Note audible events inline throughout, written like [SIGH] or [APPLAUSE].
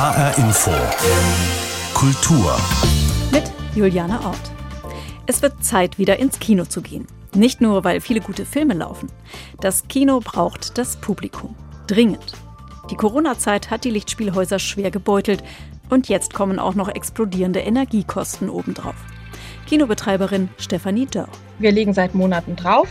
HR Info. Kultur. Mit Juliane Ort. Es wird Zeit, wieder ins Kino zu gehen. Nicht nur, weil viele gute Filme laufen. Das Kino braucht das Publikum. Dringend. Die Corona-Zeit hat die Lichtspielhäuser schwer gebeutelt und jetzt kommen auch noch explodierende Energiekosten obendrauf. Kinobetreiberin Stefanie Dörr. Wir liegen seit Monaten drauf.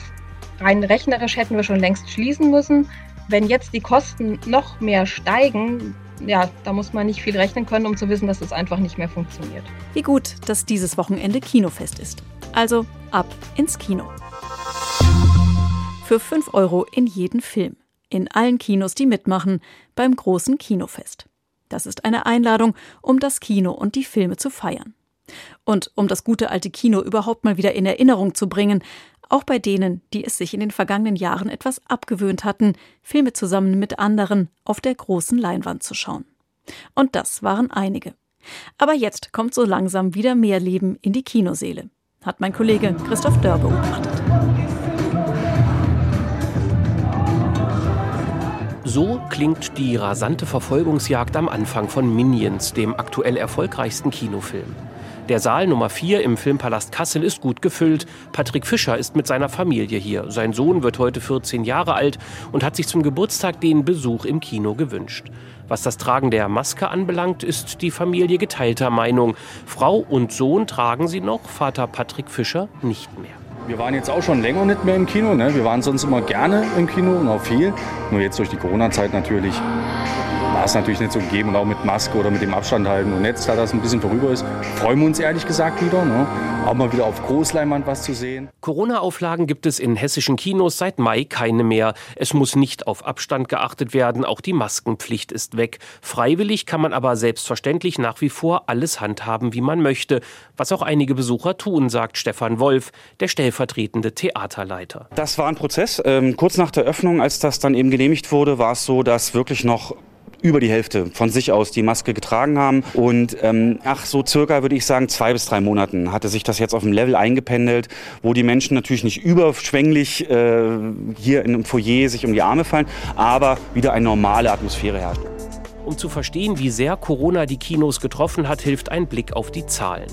Rein rechnerisch hätten wir schon längst schließen müssen. Wenn jetzt die Kosten noch mehr steigen, ja, da muss man nicht viel rechnen können, um zu wissen, dass es einfach nicht mehr funktioniert. Wie gut, dass dieses Wochenende Kinofest ist. Also ab ins Kino. Für 5 Euro in jeden Film. In allen Kinos, die mitmachen, beim großen Kinofest. Das ist eine Einladung, um das Kino und die Filme zu feiern. Und um das gute alte Kino überhaupt mal wieder in Erinnerung zu bringen, auch bei denen, die es sich in den vergangenen Jahren etwas abgewöhnt hatten, Filme zusammen mit anderen auf der großen Leinwand zu schauen. Und das waren einige. Aber jetzt kommt so langsam wieder mehr Leben in die Kinoseele, hat mein Kollege Christoph Dörr beobachtet. So klingt die rasante Verfolgungsjagd am Anfang von Minions, dem aktuell erfolgreichsten Kinofilm. Der Saal Nummer 4 im Filmpalast Kassel ist gut gefüllt. Patrick Fischer ist mit seiner Familie hier. Sein Sohn wird heute 14 Jahre alt und hat sich zum Geburtstag den Besuch im Kino gewünscht. Was das Tragen der Maske anbelangt, ist die Familie geteilter Meinung. Frau und Sohn tragen sie noch, Vater Patrick Fischer nicht mehr. Wir waren jetzt auch schon länger nicht mehr im Kino. Ne? Wir waren sonst immer gerne im Kino und auch viel. Nur jetzt durch die Corona-Zeit natürlich es natürlich nicht so gegeben und auch mit Maske oder mit dem Abstand halten. Und jetzt, da das ein bisschen vorüber ist, freuen wir uns ehrlich gesagt wieder, ne? auch mal wieder auf Großleinwand was zu sehen. Corona-Auflagen gibt es in hessischen Kinos seit Mai keine mehr. Es muss nicht auf Abstand geachtet werden, auch die Maskenpflicht ist weg. Freiwillig kann man aber selbstverständlich nach wie vor alles handhaben, wie man möchte, was auch einige Besucher tun, sagt Stefan Wolf, der stellvertretende Theaterleiter. Das war ein Prozess. Ähm, kurz nach der Öffnung, als das dann eben genehmigt wurde, war es so, dass wirklich noch über die Hälfte von sich aus die Maske getragen haben. Und ähm, ach, so circa würde ich sagen, zwei bis drei Monaten hatte sich das jetzt auf dem Level eingependelt, wo die Menschen natürlich nicht überschwänglich äh, hier in einem Foyer sich um die Arme fallen, aber wieder eine normale Atmosphäre herrscht. Um zu verstehen, wie sehr Corona die Kinos getroffen hat, hilft ein Blick auf die Zahlen.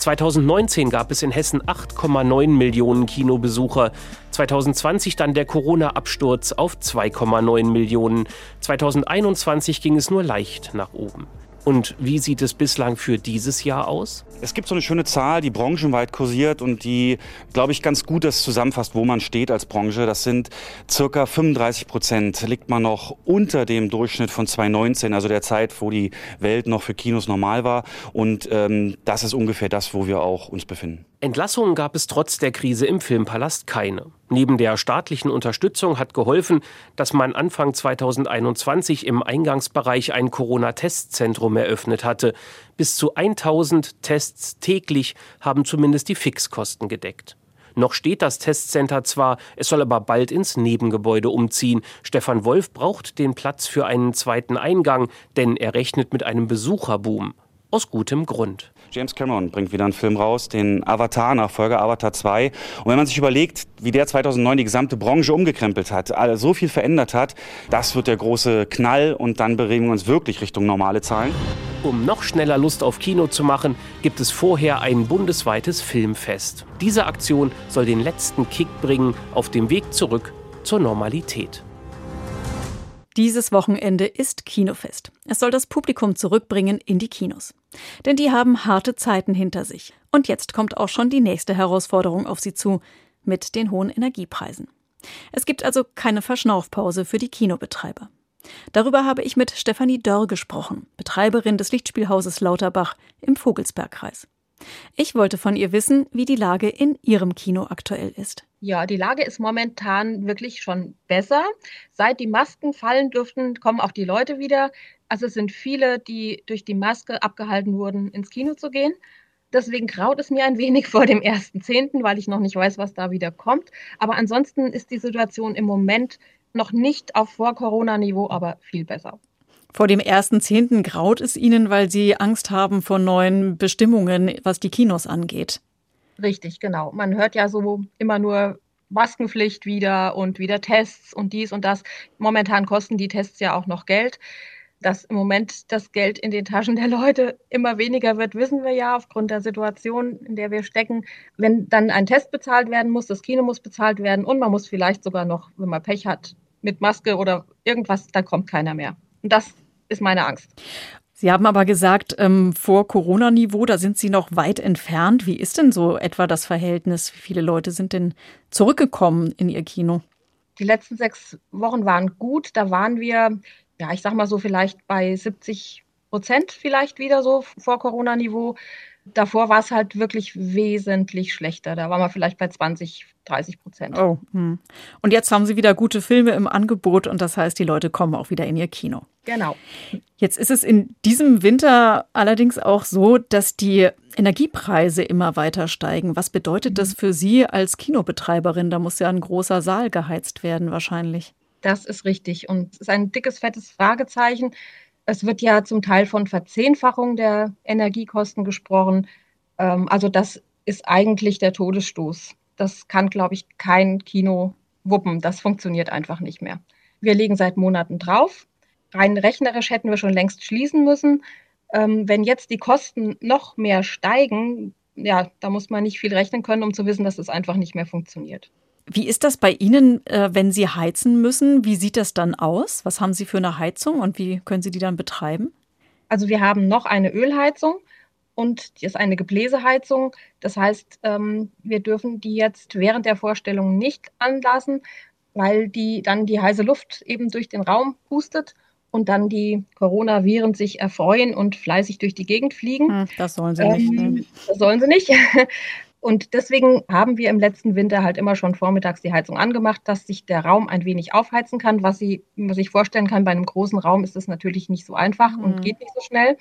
2019 gab es in Hessen 8,9 Millionen Kinobesucher. 2020 dann der Corona-Absturz auf 2,9 Millionen. 2021 ging es nur leicht nach oben. Und wie sieht es bislang für dieses Jahr aus? Es gibt so eine schöne Zahl, die branchenweit kursiert und die, glaube ich, ganz gut das zusammenfasst, wo man steht als Branche. Das sind circa 35 Prozent. Liegt man noch unter dem Durchschnitt von 2019, also der Zeit, wo die Welt noch für Kinos normal war. Und ähm, das ist ungefähr das, wo wir auch uns befinden. Entlassungen gab es trotz der Krise im Filmpalast keine. Neben der staatlichen Unterstützung hat geholfen, dass man Anfang 2021 im Eingangsbereich ein Corona-Testzentrum eröffnet hatte. Bis zu 1000 Tests täglich haben zumindest die Fixkosten gedeckt. Noch steht das Testcenter zwar, es soll aber bald ins Nebengebäude umziehen. Stefan Wolf braucht den Platz für einen zweiten Eingang, denn er rechnet mit einem Besucherboom. Aus gutem Grund. James Cameron bringt wieder einen Film raus, den Avatar-Nachfolger, Avatar 2. Und wenn man sich überlegt, wie der 2009 die gesamte Branche umgekrempelt hat, so viel verändert hat, das wird der große Knall und dann bewegen wir uns wirklich Richtung normale Zahlen. Um noch schneller Lust auf Kino zu machen, gibt es vorher ein bundesweites Filmfest. Diese Aktion soll den letzten Kick bringen auf dem Weg zurück zur Normalität. Dieses Wochenende ist Kinofest. Es soll das Publikum zurückbringen in die Kinos. Denn die haben harte Zeiten hinter sich. Und jetzt kommt auch schon die nächste Herausforderung auf sie zu, mit den hohen Energiepreisen. Es gibt also keine Verschnaufpause für die Kinobetreiber. Darüber habe ich mit Stefanie Dörr gesprochen, Betreiberin des Lichtspielhauses Lauterbach im Vogelsbergkreis. Ich wollte von ihr wissen, wie die Lage in ihrem Kino aktuell ist. Ja, die Lage ist momentan wirklich schon besser. Seit die Masken fallen dürften, kommen auch die Leute wieder. Also es sind viele, die durch die Maske abgehalten wurden, ins Kino zu gehen. Deswegen graut es mir ein wenig [LAUGHS] vor dem 1.10., weil ich noch nicht weiß, was da wieder kommt. Aber ansonsten ist die Situation im Moment noch nicht auf Vor-Corona-Niveau, aber viel besser. Vor dem 1.10. graut es Ihnen, weil Sie Angst haben vor neuen Bestimmungen, was die Kinos angeht. Richtig, genau. Man hört ja so immer nur Maskenpflicht wieder und wieder Tests und dies und das. Momentan kosten die Tests ja auch noch Geld. Dass im Moment das Geld in den Taschen der Leute immer weniger wird, wissen wir ja aufgrund der Situation, in der wir stecken. Wenn dann ein Test bezahlt werden muss, das Kino muss bezahlt werden und man muss vielleicht sogar noch, wenn man Pech hat, mit Maske oder irgendwas, dann kommt keiner mehr. Und das ist meine Angst. Sie haben aber gesagt, ähm, vor Corona-Niveau, da sind Sie noch weit entfernt. Wie ist denn so etwa das Verhältnis? Wie viele Leute sind denn zurückgekommen in Ihr Kino? Die letzten sechs Wochen waren gut. Da waren wir, ja, ich sag mal so, vielleicht bei 70 Prozent vielleicht wieder so vor Corona-Niveau. Davor war es halt wirklich wesentlich schlechter. Da waren wir vielleicht bei 20, 30 Prozent. Oh. Hm. Und jetzt haben Sie wieder gute Filme im Angebot und das heißt, die Leute kommen auch wieder in Ihr Kino. Genau. Jetzt ist es in diesem Winter allerdings auch so, dass die Energiepreise immer weiter steigen. Was bedeutet das für Sie als Kinobetreiberin? Da muss ja ein großer Saal geheizt werden wahrscheinlich. Das ist richtig. Und es ist ein dickes, fettes Fragezeichen. Es wird ja zum Teil von Verzehnfachung der Energiekosten gesprochen. Ähm, also das ist eigentlich der Todesstoß. Das kann, glaube ich, kein Kino wuppen. Das funktioniert einfach nicht mehr. Wir legen seit Monaten drauf. Rein rechnerisch hätten wir schon längst schließen müssen. Ähm, wenn jetzt die Kosten noch mehr steigen, ja, da muss man nicht viel rechnen können, um zu wissen, dass es einfach nicht mehr funktioniert. Wie ist das bei Ihnen, äh, wenn Sie heizen müssen? Wie sieht das dann aus? Was haben Sie für eine Heizung und wie können Sie die dann betreiben? Also wir haben noch eine Ölheizung und die ist eine Gebläseheizung. Das heißt, ähm, wir dürfen die jetzt während der Vorstellung nicht anlassen, weil die dann die heiße Luft eben durch den Raum pustet und dann die Coronaviren sich erfreuen und fleißig durch die Gegend fliegen. Das sollen sie nicht. Ähm, das sollen sie nicht. [LAUGHS] Und deswegen haben wir im letzten Winter halt immer schon vormittags die Heizung angemacht, dass sich der Raum ein wenig aufheizen kann. Was Sie was ich vorstellen kann, bei einem großen Raum ist das natürlich nicht so einfach mhm. und geht nicht so schnell.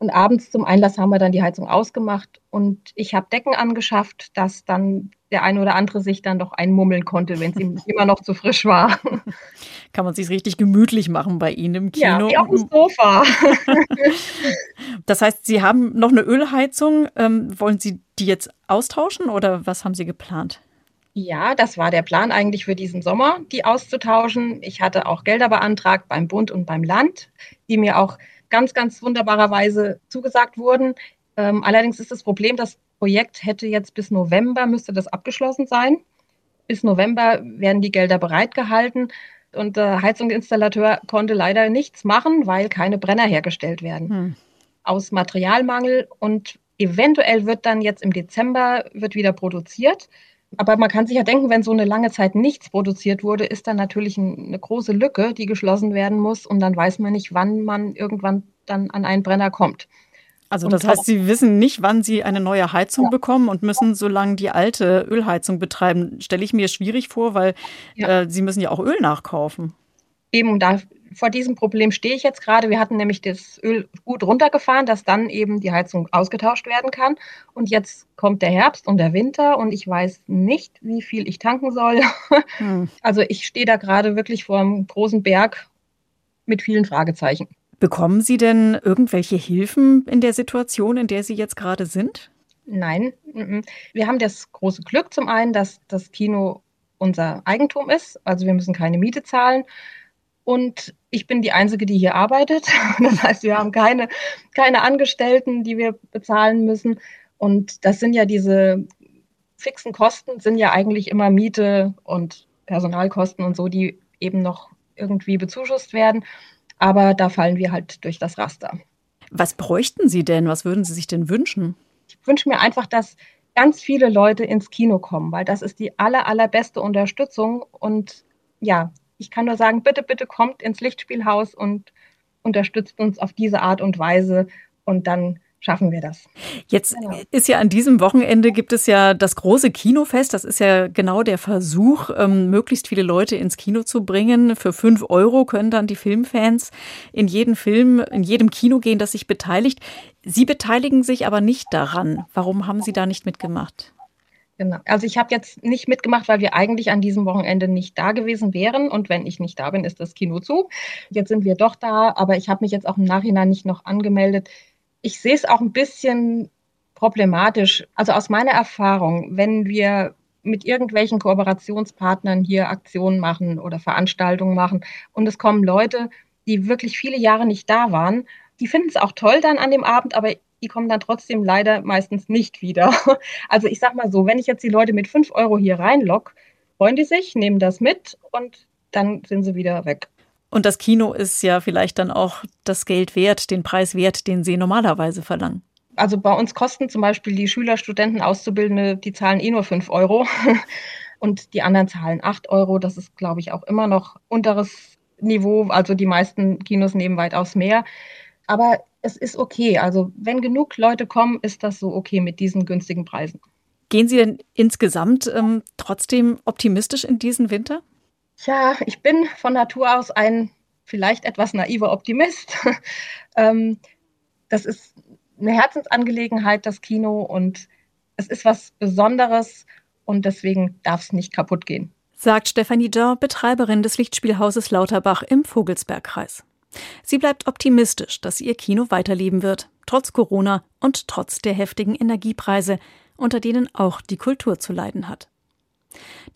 Und abends zum Einlass haben wir dann die Heizung ausgemacht und ich habe Decken angeschafft, dass dann der eine oder andere sich dann doch einmummeln konnte, wenn es [LAUGHS] ihm immer noch zu frisch war. Kann man sich richtig gemütlich machen bei Ihnen im Kino? Ja, wie auf dem Sofa. [LAUGHS] das heißt, Sie haben noch eine Ölheizung. Ähm, wollen Sie die jetzt austauschen oder was haben Sie geplant? Ja, das war der Plan eigentlich für diesen Sommer, die auszutauschen. Ich hatte auch Gelder beantragt beim Bund und beim Land, die mir auch ganz, ganz wunderbarerweise zugesagt wurden. Ähm, allerdings ist das Problem, das Projekt hätte jetzt bis November, müsste das abgeschlossen sein. Bis November werden die Gelder bereitgehalten. Und der Heizungsinstallateur konnte leider nichts machen, weil keine Brenner hergestellt werden. Hm. Aus Materialmangel und eventuell wird dann jetzt im Dezember wird wieder produziert. Aber man kann sich ja denken, wenn so eine lange Zeit nichts produziert wurde, ist dann natürlich eine große Lücke, die geschlossen werden muss. Und dann weiß man nicht, wann man irgendwann dann an einen Brenner kommt. Also das heißt, Sie wissen nicht, wann Sie eine neue Heizung ja. bekommen und müssen so lange die alte Ölheizung betreiben. Stelle ich mir schwierig vor, weil ja. äh, Sie müssen ja auch Öl nachkaufen. Eben, da vor diesem Problem stehe ich jetzt gerade. Wir hatten nämlich das Öl gut runtergefahren, dass dann eben die Heizung ausgetauscht werden kann. Und jetzt kommt der Herbst und der Winter und ich weiß nicht, wie viel ich tanken soll. Hm. [LAUGHS] Also ich stehe da gerade wirklich vor einem großen Berg mit vielen Fragezeichen. Bekommen Sie denn irgendwelche Hilfen in der Situation, in der Sie jetzt gerade sind? Nein, wir haben das große Glück zum einen, dass das Kino unser Eigentum ist, also wir müssen keine Miete zahlen. Und ich bin die Einzige, die hier arbeitet. [LAUGHS] Das heißt, wir haben keine, keine Angestellten, die wir bezahlen müssen. Und das sind ja diese fixen Kosten, sind ja eigentlich immer Miete und Personalkosten und so, die eben noch irgendwie bezuschusst werden. Aber da fallen wir halt durch das Raster. Was bräuchten Sie denn? Was würden Sie sich denn wünschen? Ich wünsche mir einfach, dass ganz viele Leute ins Kino kommen, weil das ist die aller, allerbeste Unterstützung. Und ja, ich kann nur sagen, bitte, bitte kommt ins Lichtspielhaus und unterstützt uns auf diese Art und Weise und dann schaffen wir das. Jetzt genau. ist ja an diesem Wochenende gibt es ja das große Kinofest. Das ist ja genau der Versuch, ähm, möglichst viele Leute ins Kino zu bringen. Für fünf Euro können dann die Filmfans in jeden Film, in jedem Kino gehen, das sich beteiligt. Sie beteiligen sich aber nicht daran. Warum haben Sie da nicht mitgemacht? Genau. Also ich habe jetzt nicht mitgemacht, weil wir eigentlich an diesem Wochenende nicht da gewesen wären. Und wenn ich nicht da bin, ist das Kino zu. Jetzt sind wir doch da, aber ich habe mich jetzt auch im Nachhinein nicht noch angemeldet. Ich sehe es auch ein bisschen problematisch. Also aus meiner Erfahrung, wenn wir mit irgendwelchen Kooperationspartnern hier Aktionen machen oder Veranstaltungen machen und es kommen Leute, die wirklich viele Jahre nicht da waren, die finden es auch toll dann an dem Abend, aber die kommen dann trotzdem leider meistens nicht wieder. [LAUGHS] Also ich sag mal so, wenn ich jetzt die Leute mit 5 Euro hier reinlock, freuen die sich, nehmen das mit und dann sind sie wieder weg. Und das Kino ist ja vielleicht dann auch das Geld wert, den Preis wert, den sie normalerweise verlangen. Also bei uns kosten zum Beispiel die Schüler, Studenten, Auszubildende, die zahlen eh nur 5 Euro [LAUGHS] und die anderen zahlen 8 Euro. Das ist, glaube ich, auch immer noch unteres Niveau. Also die meisten Kinos nehmen weitaus mehr. Aber es ist okay. Also wenn genug Leute kommen, ist das so okay mit diesen günstigen Preisen. Gehen Sie denn insgesamt ähm, trotzdem optimistisch in diesen Winter? Ja, ich bin von Natur aus ein vielleicht etwas naiver Optimist. [LAUGHS] ähm, das ist eine Herzensangelegenheit, das Kino, und es ist was Besonderes und deswegen darf es nicht kaputt gehen. Sagt Stefanie Dörr, Betreiberin des Lichtspielhauses Lauterbach im Vogelsbergkreis. Sie bleibt optimistisch, dass ihr Kino weiterleben wird, trotz Corona und trotz der heftigen Energiepreise, unter denen auch die Kultur zu leiden hat.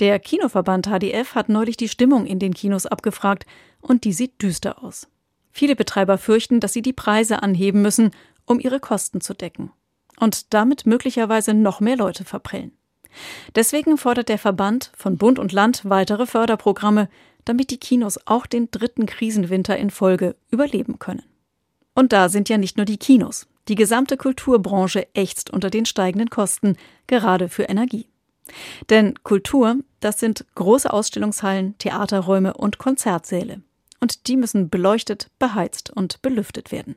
Der Kinoverband HDF hat neulich die Stimmung in den Kinos abgefragt und die sieht düster aus. Viele Betreiber fürchten, dass sie die Preise anheben müssen, um ihre Kosten zu decken und damit möglicherweise noch mehr Leute verprellen. Deswegen fordert der Verband von Bund und Land weitere Förderprogramme, damit die Kinos auch den dritten Krisenwinter in Folge überleben können. Und da sind ja nicht nur die Kinos. Die gesamte Kulturbranche ächzt unter den steigenden Kosten, gerade für Energie. Denn Kultur, das sind große Ausstellungshallen, Theaterräume und Konzertsäle. Und die müssen beleuchtet, beheizt und belüftet werden.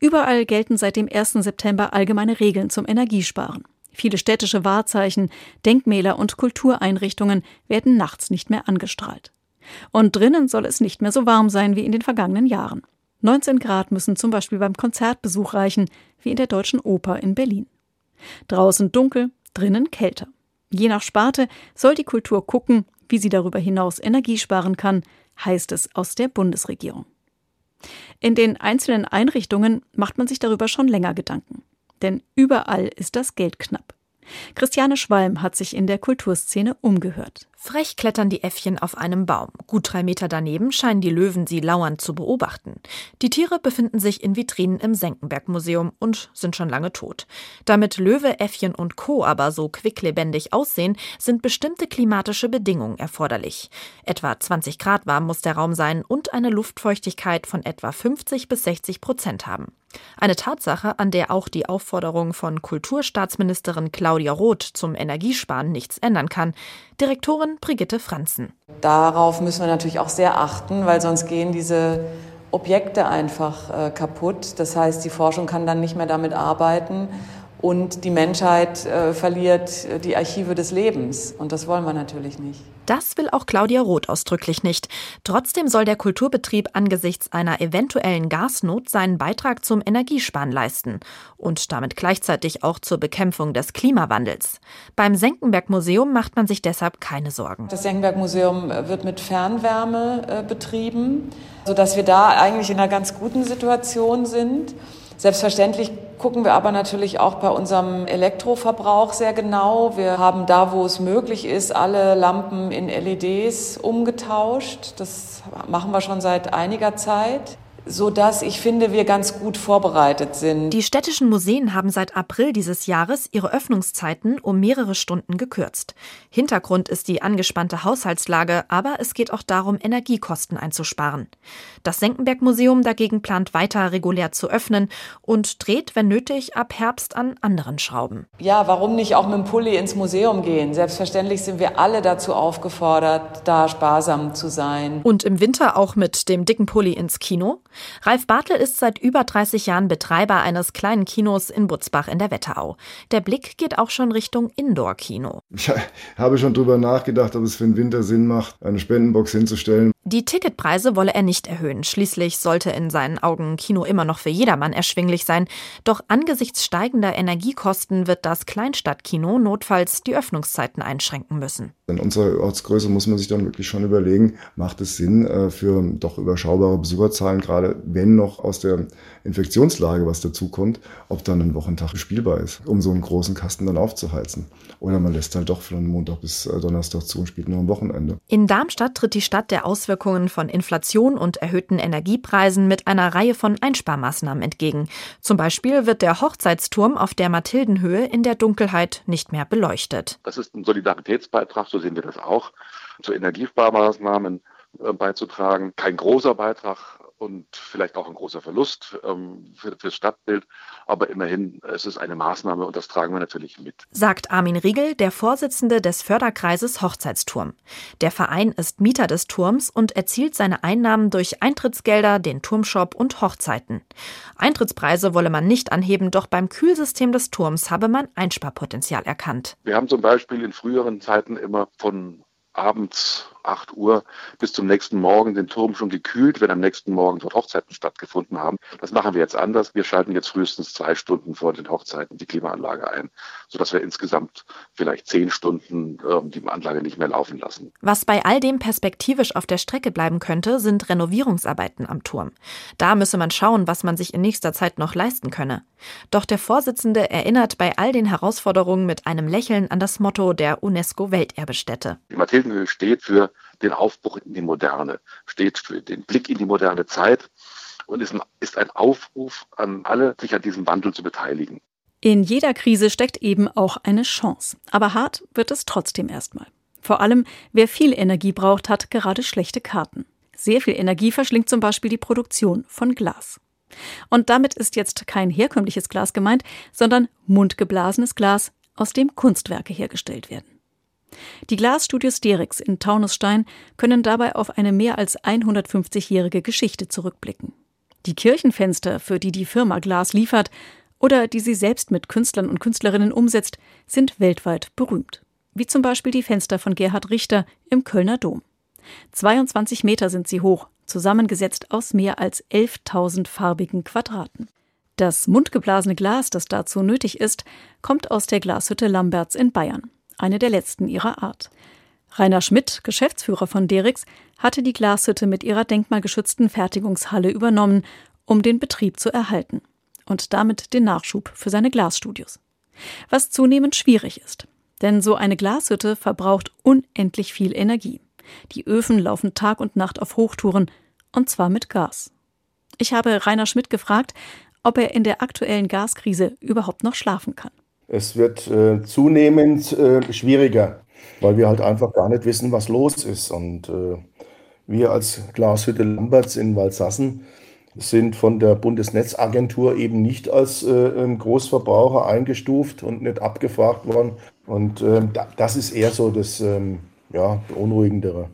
Überall gelten seit dem 1. September allgemeine Regeln zum Energiesparen. Viele städtische Wahrzeichen, Denkmäler und Kultureinrichtungen werden nachts nicht mehr angestrahlt. Und drinnen soll es nicht mehr so warm sein wie in den vergangenen Jahren. 19 Grad müssen zum Beispiel beim Konzertbesuch reichen, wie in der Deutschen Oper in Berlin. Draußen dunkel, drinnen kälter. Je nach Sparte soll die Kultur gucken, wie sie darüber hinaus Energie sparen kann, heißt es aus der Bundesregierung. In den einzelnen Einrichtungen macht man sich darüber schon länger Gedanken. Denn überall ist das Geld knapp. Christiane Schwalm hat sich in der Kulturszene umgehört. Frech klettern die Äffchen auf einem Baum. Gut drei Meter daneben scheinen die Löwen sie lauernd zu beobachten. Die Tiere befinden sich in Vitrinen im Senckenberg-Museum und sind schon lange tot. Damit Löwe, Äffchen und Co. aber so quicklebendig aussehen, sind bestimmte klimatische Bedingungen erforderlich. Etwa 20 Grad warm muss der Raum sein und eine Luftfeuchtigkeit von etwa 50 bis 60 Prozent haben. Eine Tatsache, an der auch die Aufforderung von Kulturstaatsministerin Claudia Roth zum Energiesparen nichts ändern kann. Direktorin Brigitte Franzen. Darauf müssen wir natürlich auch sehr achten, weil sonst gehen diese Objekte einfach äh, kaputt. Das heißt, die Forschung kann dann nicht mehr damit arbeiten und die Menschheit äh, verliert äh, die Archive des Lebens. Und das wollen wir natürlich nicht. Das will auch Claudia Roth ausdrücklich nicht. Trotzdem soll der Kulturbetrieb angesichts einer eventuellen Gasnot seinen Beitrag zum Energiesparen leisten und damit gleichzeitig auch zur Bekämpfung des Klimawandels. Beim Senckenberg Museum macht man sich deshalb keine Sorgen. Das Senckenberg Museum äh, wird mit Fernwärme äh, betrieben, sodass wir da eigentlich in einer ganz guten Situation sind. Selbstverständlich gucken wir aber natürlich auch bei unserem Elektroverbrauch sehr genau. Wir haben da, wo es möglich ist, alle Lampen in LEDs umgetauscht. Das machen wir schon seit einiger Zeit so dass ich finde, wir ganz gut vorbereitet sind. Die städtischen Museen haben seit April dieses Jahres ihre Öffnungszeiten um mehrere Stunden gekürzt. Hintergrund ist die angespannte Haushaltslage, aber es geht auch darum, Energiekosten einzusparen. Das Senckenberg Museum dagegen plant weiter regulär zu öffnen und dreht, wenn nötig, ab Herbst an anderen Schrauben. Ja, warum nicht auch mit dem Pulli ins Museum gehen? Selbstverständlich sind wir alle dazu aufgefordert, da sparsam zu sein. Und im Winter auch mit dem dicken Pulli ins Kino? Ralf Bartel ist seit über 30 Jahren Betreiber eines kleinen Kinos in Butzbach in der Wetterau. Der Blick geht auch schon Richtung Indoor-Kino. Ich habe schon darüber nachgedacht, ob es für den Winter Sinn macht, eine Spendenbox hinzustellen. Die Ticketpreise wolle er nicht erhöhen. Schließlich sollte in seinen Augen Kino immer noch für jedermann erschwinglich sein. Doch angesichts steigender Energiekosten wird das Kleinstadtkino notfalls die Öffnungszeiten einschränken müssen. In unserer Ortsgröße muss man sich dann wirklich schon überlegen, macht es Sinn, äh, für doch überschaubare Besucherzahlen gerade gerade wenn noch aus der Infektionslage was dazukommt, ob dann ein Wochentag spielbar ist, um so einen großen Kasten dann aufzuheizen. Oder man lässt halt doch von Montag bis äh, Donnerstag zu und spielt nur am Wochenende. In Darmstadt tritt die Stadt der Auswirkungen von Inflation und erhöhten Energiepreisen mit einer Reihe von Einsparmaßnahmen entgegen. Zum Beispiel wird der Hochzeitsturm auf der Mathildenhöhe in der Dunkelheit nicht mehr beleuchtet. Das ist ein Solidaritätsbeitrag, so sehen wir das auch, zu Energiesparmaßnahmen äh, beizutragen. Kein großer Beitrag, und vielleicht auch ein großer Verlust ähm, für, das Stadtbild. Aber immerhin, es ist eine Maßnahme und das tragen wir natürlich mit. Sagt Armin Riegel, der Vorsitzende des Förderkreises Hochzeitsturm. Der Verein ist Mieter des Turms und erzielt seine Einnahmen durch Eintrittsgelder, den Turmshop und Hochzeiten. Eintrittspreise wolle man nicht anheben, doch beim Kühlsystem des Turms habe man Einsparpotenzial erkannt. Wir haben zum Beispiel in früheren Zeiten immer von abends 8 Uhr bis zum nächsten Morgen den Turm schon gekühlt, wenn am nächsten Morgen dort Hochzeiten stattgefunden haben. Das machen wir jetzt anders. Wir schalten jetzt frühestens zwei Stunden vor den Hochzeiten die Klimaanlage ein, sodass wir insgesamt vielleicht zehn Stunden äh, die Anlage nicht mehr laufen lassen. Was bei all dem perspektivisch auf der Strecke bleiben könnte, sind Renovierungsarbeiten am Turm. Da müsse man schauen, was man sich in nächster Zeit noch leisten könne. Doch der Vorsitzende erinnert bei all den Herausforderungen mit einem Lächeln an das Motto der UNESCO-Welterbestätte. Die Mathildenhöhe steht für den Aufbruch in die Moderne, steht für den Blick in die moderne Zeit und ist ein, ist ein Aufruf an alle, sich an diesem Wandel zu beteiligen. In jeder Krise steckt eben auch eine Chance. Aber hart wird es trotzdem erstmal. Vor allem, wer viel Energie braucht, hat gerade schlechte Karten. Sehr viel Energie verschlingt zum Beispiel die Produktion von Glas. Und damit ist jetzt kein herkömmliches Glas gemeint, sondern mundgeblasenes Glas, aus dem Kunstwerke hergestellt werden. Die Glasstudios Derix in Taunusstein können dabei auf eine mehr als 150-jährige Geschichte zurückblicken. Die Kirchenfenster, für die die Firma Glas liefert oder die sie selbst mit Künstlern und Künstlerinnen umsetzt, sind weltweit berühmt. Wie zum Beispiel die Fenster von Gerhard Richter im Kölner Dom. 22 Meter sind sie hoch, zusammengesetzt aus mehr als 11.000 farbigen Quadraten. Das mundgeblasene Glas, das dazu nötig ist, kommt aus der Glashütte Lamberts in Bayern eine der letzten ihrer Art. Rainer Schmidt, Geschäftsführer von Derix, hatte die Glashütte mit ihrer denkmalgeschützten Fertigungshalle übernommen, um den Betrieb zu erhalten und damit den Nachschub für seine Glasstudios. Was zunehmend schwierig ist, denn so eine Glashütte verbraucht unendlich viel Energie. Die Öfen laufen Tag und Nacht auf Hochtouren, und zwar mit Gas. Ich habe Rainer Schmidt gefragt, ob er in der aktuellen Gaskrise überhaupt noch schlafen kann. Es wird äh, zunehmend äh, schwieriger, weil wir halt einfach gar nicht wissen, was los ist. Und äh, wir als Glashütte Lamberts in Walsassen sind von der Bundesnetzagentur eben nicht als äh, ähm, Großverbraucher eingestuft und nicht abgefragt worden. Und äh, das ist eher so das ähm, ja, Beunruhigendere.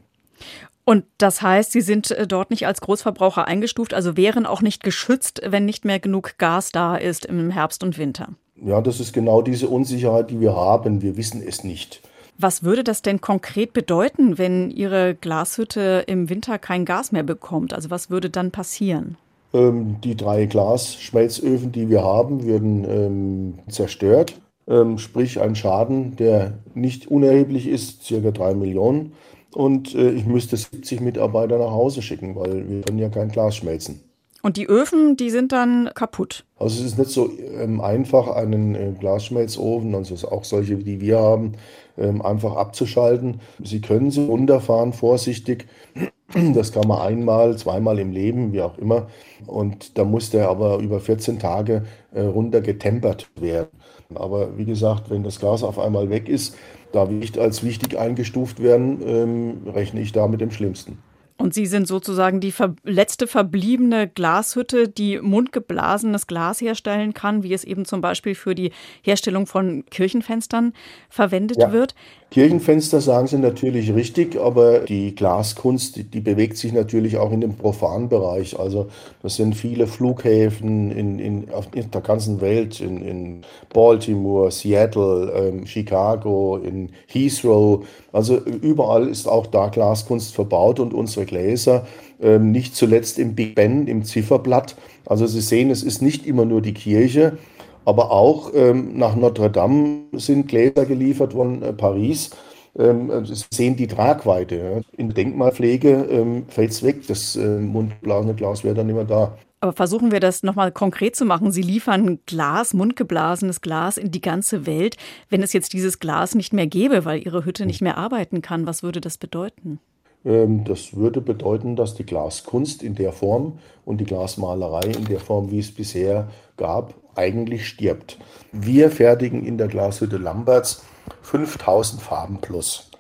Und das heißt, Sie sind äh, dort nicht als Großverbraucher eingestuft, also wären auch nicht geschützt, wenn nicht mehr genug Gas da ist im Herbst und Winter. Ja, das ist genau diese Unsicherheit, die wir haben. Wir wissen es nicht. Was würde das denn konkret bedeuten, wenn Ihre Glashütte im Winter kein Gas mehr bekommt? Also was würde dann passieren? Ähm, die drei Glasschmelzöfen, die wir haben, würden ähm, zerstört. Ähm, sprich ein Schaden, der nicht unerheblich ist, circa drei Millionen. Und äh, ich müsste 70 Mitarbeiter nach Hause schicken, weil wir können ja kein Glas schmelzen. Und die Öfen, die sind dann kaputt. Also es ist nicht so ähm, einfach, einen äh, Glasschmelzofen, also auch solche, die wir haben, ähm, einfach abzuschalten. Sie können sie runterfahren, vorsichtig. [CLEARS THROAT] Das kann man einmal, zweimal im Leben, wie auch immer. Und da muss der aber über 14 Tage äh, runter getempert werden. Aber wie gesagt, wenn das Gas auf einmal weg ist, da wir nicht als wichtig eingestuft werden, ähm, rechne ich da mit dem Schlimmsten. Und Sie sind sozusagen die ver letzte verbliebene Glashütte, die mundgeblasenes Glas herstellen kann, wie es eben zum Beispiel für die Herstellung von Kirchenfenstern verwendet ja. wird. Kirchenfenster sagen Sie natürlich richtig, aber die Glaskunst, die, die, bewegt sich natürlich auch in dem profanen Bereich. Also das sind viele Flughäfen in, in, in der ganzen Welt, in, in Baltimore, Seattle, ähm, Chicago, in Heathrow. Also überall ist auch da Glaskunst verbaut und unsere Gläser, ähm, nicht zuletzt im Big Ben, im Zifferblatt. Also Sie sehen, es ist nicht immer nur die Kirche, aber auch ähm, nach Notre Dame sind Gläser geliefert worden, äh, Paris. ähm, sehen die Tragweite. In Denkmalpflege ähm, fällt es weg, das äh, mundblasene Glas wäre dann immer da. Aber versuchen wir das nochmal konkret zu machen. Sie liefern Glas, mundgeblasenes Glas in die ganze Welt. Wenn es jetzt dieses Glas nicht mehr gäbe, weil Ihre Hütte nicht mehr arbeiten kann, was würde das bedeuten? Ähm, das würde bedeuten, dass die Glaskunst in der Form und die Glasmalerei in der Form, wie es bisher gab, eigentlich stirbt. Wir fertigen in der Glashütte Lamberts 5000 Farben plus.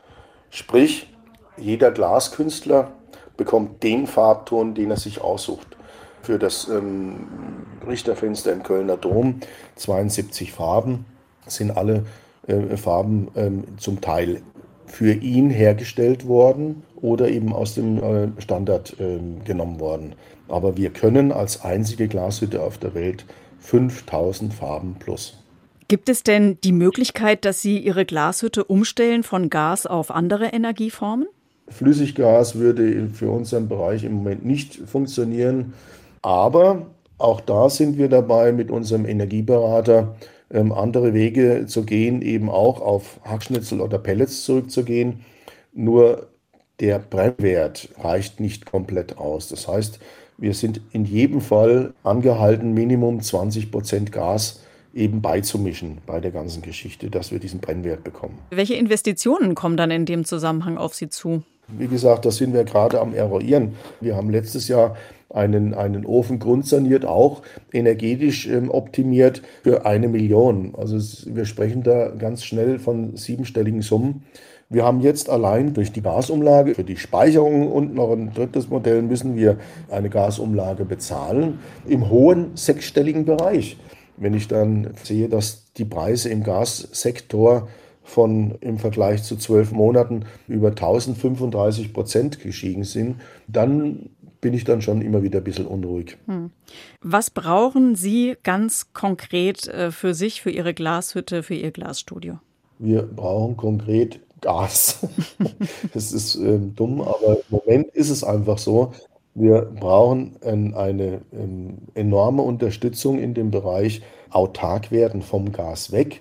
Sprich, jeder Glaskünstler bekommt den Farbton, den er sich aussucht. Für das ähm, Richterfenster im Kölner Dom 72 Farben sind alle äh, Farben ähm, zum Teil für ihn hergestellt worden oder eben aus dem äh, Standard äh, genommen worden. Aber wir können als einzige Glashütte auf der Welt 5000 Farben plus. Gibt es denn die Möglichkeit, dass Sie Ihre Glashütte umstellen von Gas auf andere Energieformen? Flüssiggas würde für unseren Bereich im Moment nicht funktionieren. Aber auch da sind wir dabei, mit unserem Energieberater ähm, andere Wege zu gehen, eben auch auf Hackschnitzel oder Pellets zurückzugehen. Nur der Brennwert reicht nicht komplett aus. Das heißt, wir sind in jedem Fall angehalten, Minimum 20 Prozent Gas eben beizumischen bei der ganzen Geschichte, dass wir diesen Brennwert bekommen. Welche Investitionen kommen dann in dem Zusammenhang auf Sie zu? Wie gesagt, das sind wir gerade am Eruieren. Wir haben letztes Jahr einen, einen Ofen grundsaniert, auch energetisch ähm, optimiert für eine Million. Also wir sprechen da ganz schnell von siebenstelligen Summen. Wir haben jetzt allein durch die Gasumlage für die Speicherung und noch ein drittes Modell müssen wir eine Gasumlage bezahlen im hohen sechsstelligen Bereich. Wenn ich dann sehe, dass die Preise im Gassektor von im Vergleich zu zwölf Monaten über 1035 Prozent gestiegen sind, dann bin ich dann schon immer wieder ein bisschen unruhig. Hm. Was brauchen Sie ganz konkret äh, für sich, für Ihre Glashütte, für Ihr Glasstudio? Wir brauchen konkret Gas. [LAUGHS] das ist ähm, dumm, aber im Moment ist es einfach so. Wir brauchen ähm, eine ähm, enorme Unterstützung in dem Bereich autark werden vom Gas weg.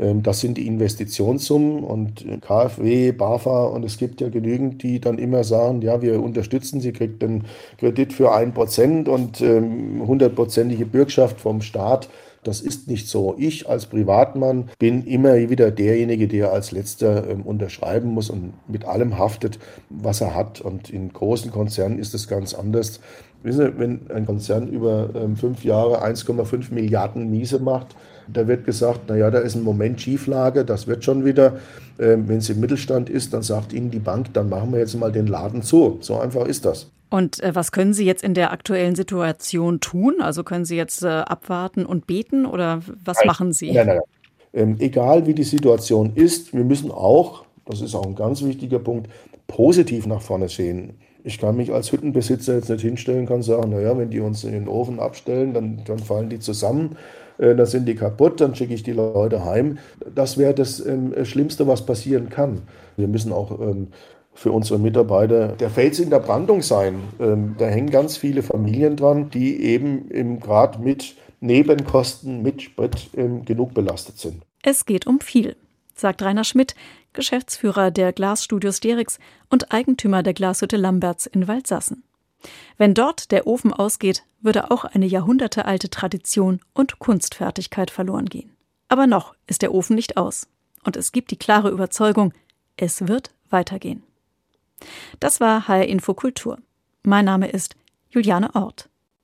Ähm, das sind die Investitionssummen und äh, KfW, BAFA und es gibt ja genügend, die dann immer sagen, ja, wir unterstützen, sie kriegt einen Kredit für ein Prozent und ähm, hundertprozentige Bürgschaft vom Staat. Das ist nicht so. Ich als Privatmann bin immer wieder derjenige, der als letzter ähm, unterschreiben muss und mit allem haftet, was er hat. Und in großen Konzernen ist es ganz anders. Wissen Sie, wenn ein Konzern über ähm, fünf Jahre 1,5 Milliarden Miese macht, da wird gesagt, naja, da ist ein Moment Schieflage, das wird schon wieder. Ähm, Wenn es im Mittelstand ist, dann sagt Ihnen die Bank, dann machen wir jetzt mal den Laden zu. So einfach ist das. Und äh, was können Sie jetzt in der aktuellen Situation tun? Also können Sie jetzt äh, abwarten und beten oder was nein, machen Sie? Nein, nein, nein. Ähm, egal wie die Situation ist, wir müssen auch, das ist auch ein ganz wichtiger Punkt, positiv nach vorne sehen. Ich kann mich als Hüttenbesitzer jetzt nicht hinstellen und sagen, naja, wenn die uns in den Ofen abstellen, dann, dann fallen die zusammen, äh, dann sind die kaputt, dann schicke ich die Leute heim. Das wäre das ähm, Schlimmste, was passieren kann. Wir müssen auch ähm, für unsere Mitarbeiter der Fels in der Brandung sein. Ähm, da hängen ganz viele Familien dran, die eben gerade mit Nebenkosten, mit Sprit ähm, genug belastet sind. Es geht um viel, sagt Rainer Schmidt, Geschäftsführer der Glasstudios Derix und Eigentümer der Glashütte Lamberts in Waldsassen. Wenn dort der Ofen ausgeht, würde auch eine jahrhundertealte Tradition und Kunstfertigkeit verloren gehen. Aber noch ist der Ofen nicht aus. Und es gibt die klare Überzeugung, es wird weitergehen. Das war HR Info Kultur. Mein Name ist Juliane Ort.